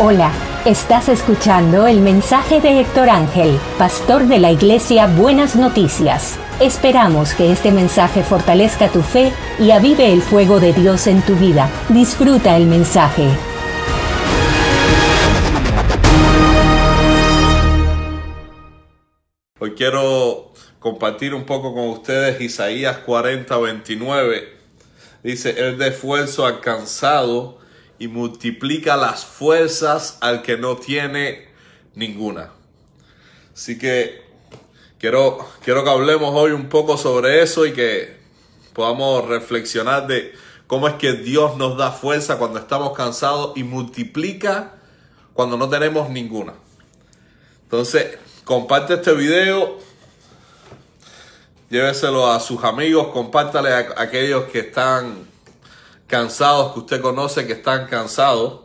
Hola, estás escuchando el mensaje de Héctor Ángel, pastor de la iglesia Buenas Noticias. Esperamos que este mensaje fortalezca tu fe y avive el fuego de Dios en tu vida. Disfruta el mensaje. Hoy quiero compartir un poco con ustedes Isaías 40, 29. Dice, el de esfuerzo alcanzado y multiplica las fuerzas al que no tiene ninguna. Así que quiero, quiero que hablemos hoy un poco sobre eso y que podamos reflexionar de cómo es que Dios nos da fuerza cuando estamos cansados y multiplica cuando no tenemos ninguna. Entonces, comparte este video, lléveselo a sus amigos, compártale a aquellos que están cansados, que usted conoce que están cansados.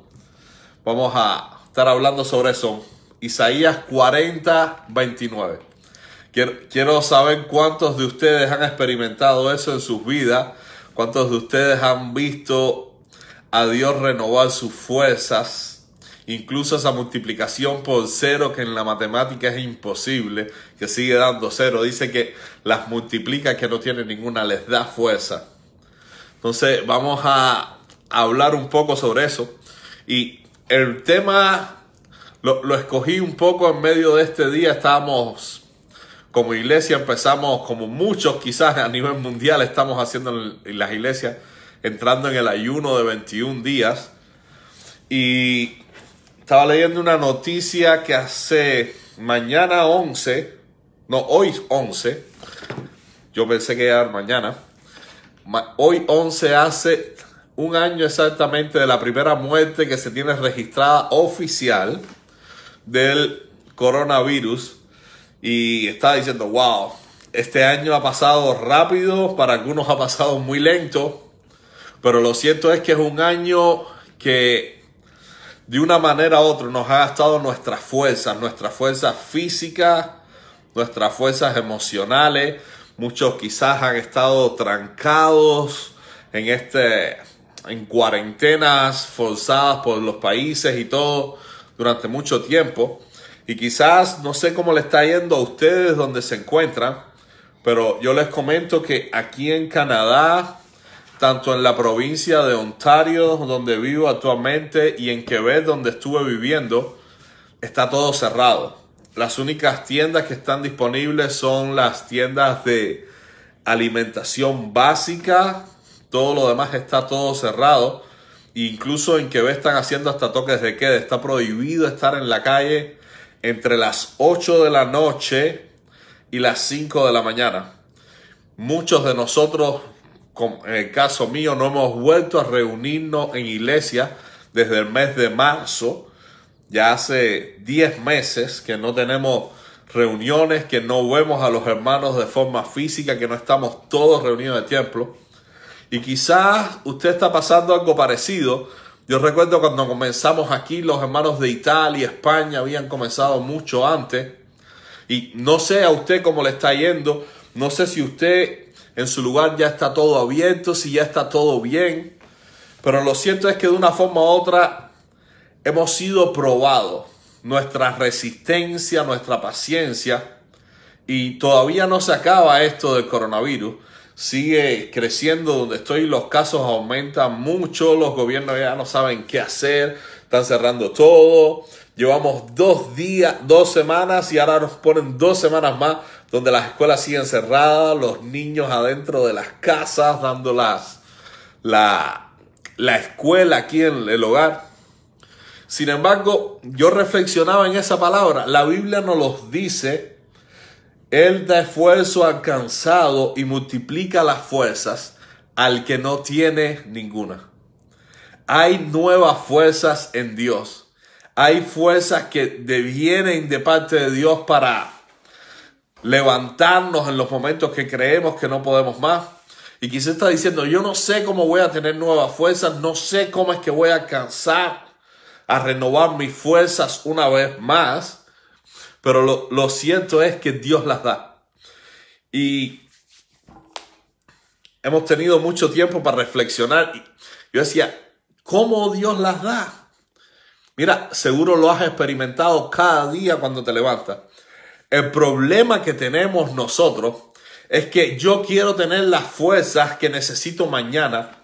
Vamos a estar hablando sobre eso. Isaías 40, 29. Quiero, saber cuántos de ustedes han experimentado eso en sus vidas, cuántos de ustedes han visto a Dios renovar sus fuerzas, incluso esa multiplicación por cero que en la matemática es imposible, que sigue dando cero. Dice que las multiplica que no tiene ninguna, les da fuerza. Entonces vamos a hablar un poco sobre eso. Y el tema lo, escogí un poco en medio de este día. Estábamos como iglesia, empezamos como muchos quizás a nivel mundial estamos haciendo en, las iglesias, entrando en el ayuno de 21 días. Y estaba leyendo una noticia que hace mañana 11, no, hoy 11, yo pensé que era mañana, Hoy 11 hace un año exactamente de la primera muerte que se tiene registrada oficial del coronavirus. Y está diciendo, wow, este año ha pasado rápido, para algunos ha pasado muy lento, pero lo cierto es que es un año que de una manera u otra nos ha gastado nuestras fuerzas, nuestras fuerzas físicas, nuestras fuerzas emocionales, Muchos quizás han estado trancados en este en cuarentenas forzadas por los países y todo durante mucho tiempo. Y quizás no sé cómo le está yendo a ustedes donde se encuentran, pero yo les comento que aquí en Canadá, tanto en la provincia de Ontario, donde vivo actualmente, y en Quebec, donde estuve viviendo, está todo cerrado. Las únicas tiendas que están disponibles son las tiendas de alimentación básica. Todo lo demás está todo cerrado. Incluso en Quebec están haciendo hasta toques de queda. Está prohibido estar en la calle entre las 8 de la noche y las 5 de la mañana. Muchos de nosotros, en el caso mío, no hemos vuelto a reunirnos en iglesia desde el mes de marzo ya hace 10 meses que no tenemos reuniones, que no vemos a los hermanos de forma física, que no estamos todos reunidos en el templo. Y quizás usted está pasando algo parecido. Yo recuerdo cuando comenzamos aquí, los hermanos de Italia, España habían comenzado mucho antes. Y no sé a usted cómo le está yendo. No sé si usted en su lugar ya está todo abierto, si ya está todo bien. Pero lo cierto es que de una forma u otra hemos sido probados, nuestra resistencia, nuestra paciencia, y todavía no se acaba esto del coronavirus. Sigue creciendo donde estoy, los casos aumentan mucho, los gobiernos ya no saben qué hacer, están cerrando todo. Llevamos dos días, dos semanas y ahora nos ponen dos semanas más donde las escuelas siguen cerradas, los niños adentro de las casas dando las, la, la escuela aquí en el hogar. Sin embargo, yo reflexionaba en esa palabra. La Biblia nos los dice. Él da esfuerzo alcanzado y multiplica las fuerzas al que no tiene ninguna. Hay nuevas fuerzas en Dios. Hay fuerzas que vienen de parte de Dios para levantarnos en los momentos que creemos que no podemos más. Y quizás está diciendo, yo no sé cómo voy a tener nuevas fuerzas, no sé cómo es que voy a alcanzar a renovar mis fuerzas una vez más, pero lo, lo es que Dios las da. Y hemos tenido mucho tiempo para reflexionar. Yo decía, ¿cómo Dios las da? Mira, seguro lo has experimentado cada día cuando te levantas. El problema que tenemos nosotros es que yo quiero tener las fuerzas que necesito mañana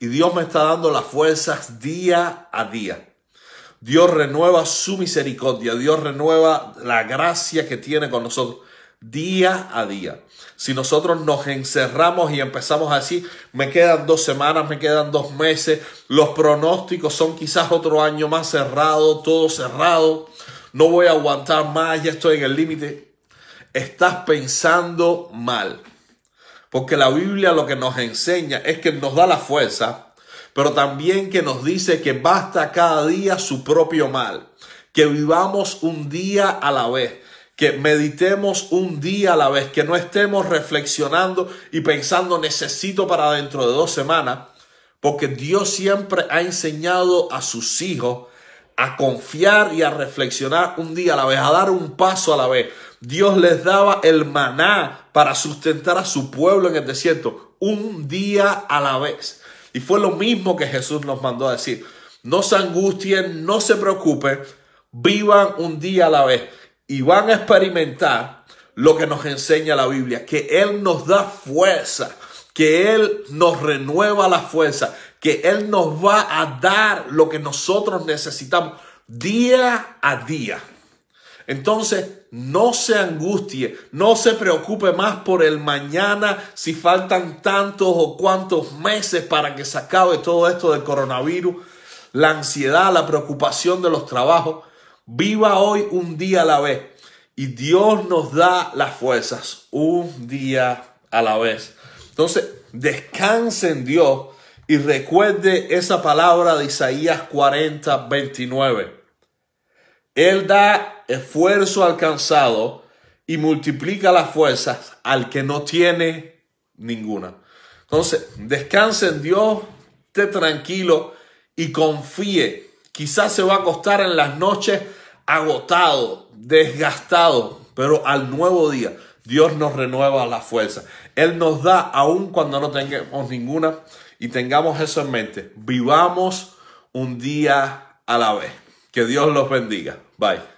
y Dios me está dando las fuerzas día a día. Dios renueva su misericordia, Dios renueva la gracia que tiene con nosotros día a día. Si nosotros nos encerramos y empezamos así, me quedan dos semanas, me quedan dos meses, los pronósticos son quizás otro año más cerrado, todo cerrado, no voy a aguantar más, ya estoy en el límite. Estás pensando mal. Porque la Biblia lo que nos enseña es que nos da la fuerza pero también que nos dice que basta cada día su propio mal, que vivamos un día a la vez, que meditemos un día a la vez, que no estemos reflexionando y pensando necesito para dentro de dos semanas, porque Dios siempre ha enseñado a sus hijos a confiar y a reflexionar un día a la vez, a dar un paso a la vez. Dios les daba el maná para sustentar a su pueblo en el desierto, un día a la vez. Y fue lo mismo que Jesús nos mandó a decir. No se angustien, no se preocupen, vivan un día a la vez y van a experimentar lo que nos enseña la Biblia, que Él nos da fuerza, que Él nos renueva la fuerza, que Él nos va a dar lo que nosotros necesitamos día a día. Entonces, no se angustie, no se preocupe más por el mañana, si faltan tantos o cuantos meses para que se acabe todo esto del coronavirus, la ansiedad, la preocupación de los trabajos. Viva hoy un día a la vez y Dios nos da las fuerzas un día a la vez. Entonces, descanse en Dios y recuerde esa palabra de Isaías 40, 29. Él da esfuerzo alcanzado y multiplica las fuerzas al que no tiene ninguna. Entonces, descanse en Dios, esté tranquilo y confíe. Quizás se va a acostar en las noches agotado, desgastado, pero al nuevo día Dios nos renueva la fuerza. Él nos da aun cuando no tengamos ninguna y tengamos eso en mente. Vivamos un día a la vez. Que Dios los bendiga. Bye.